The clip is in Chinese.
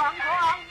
王国王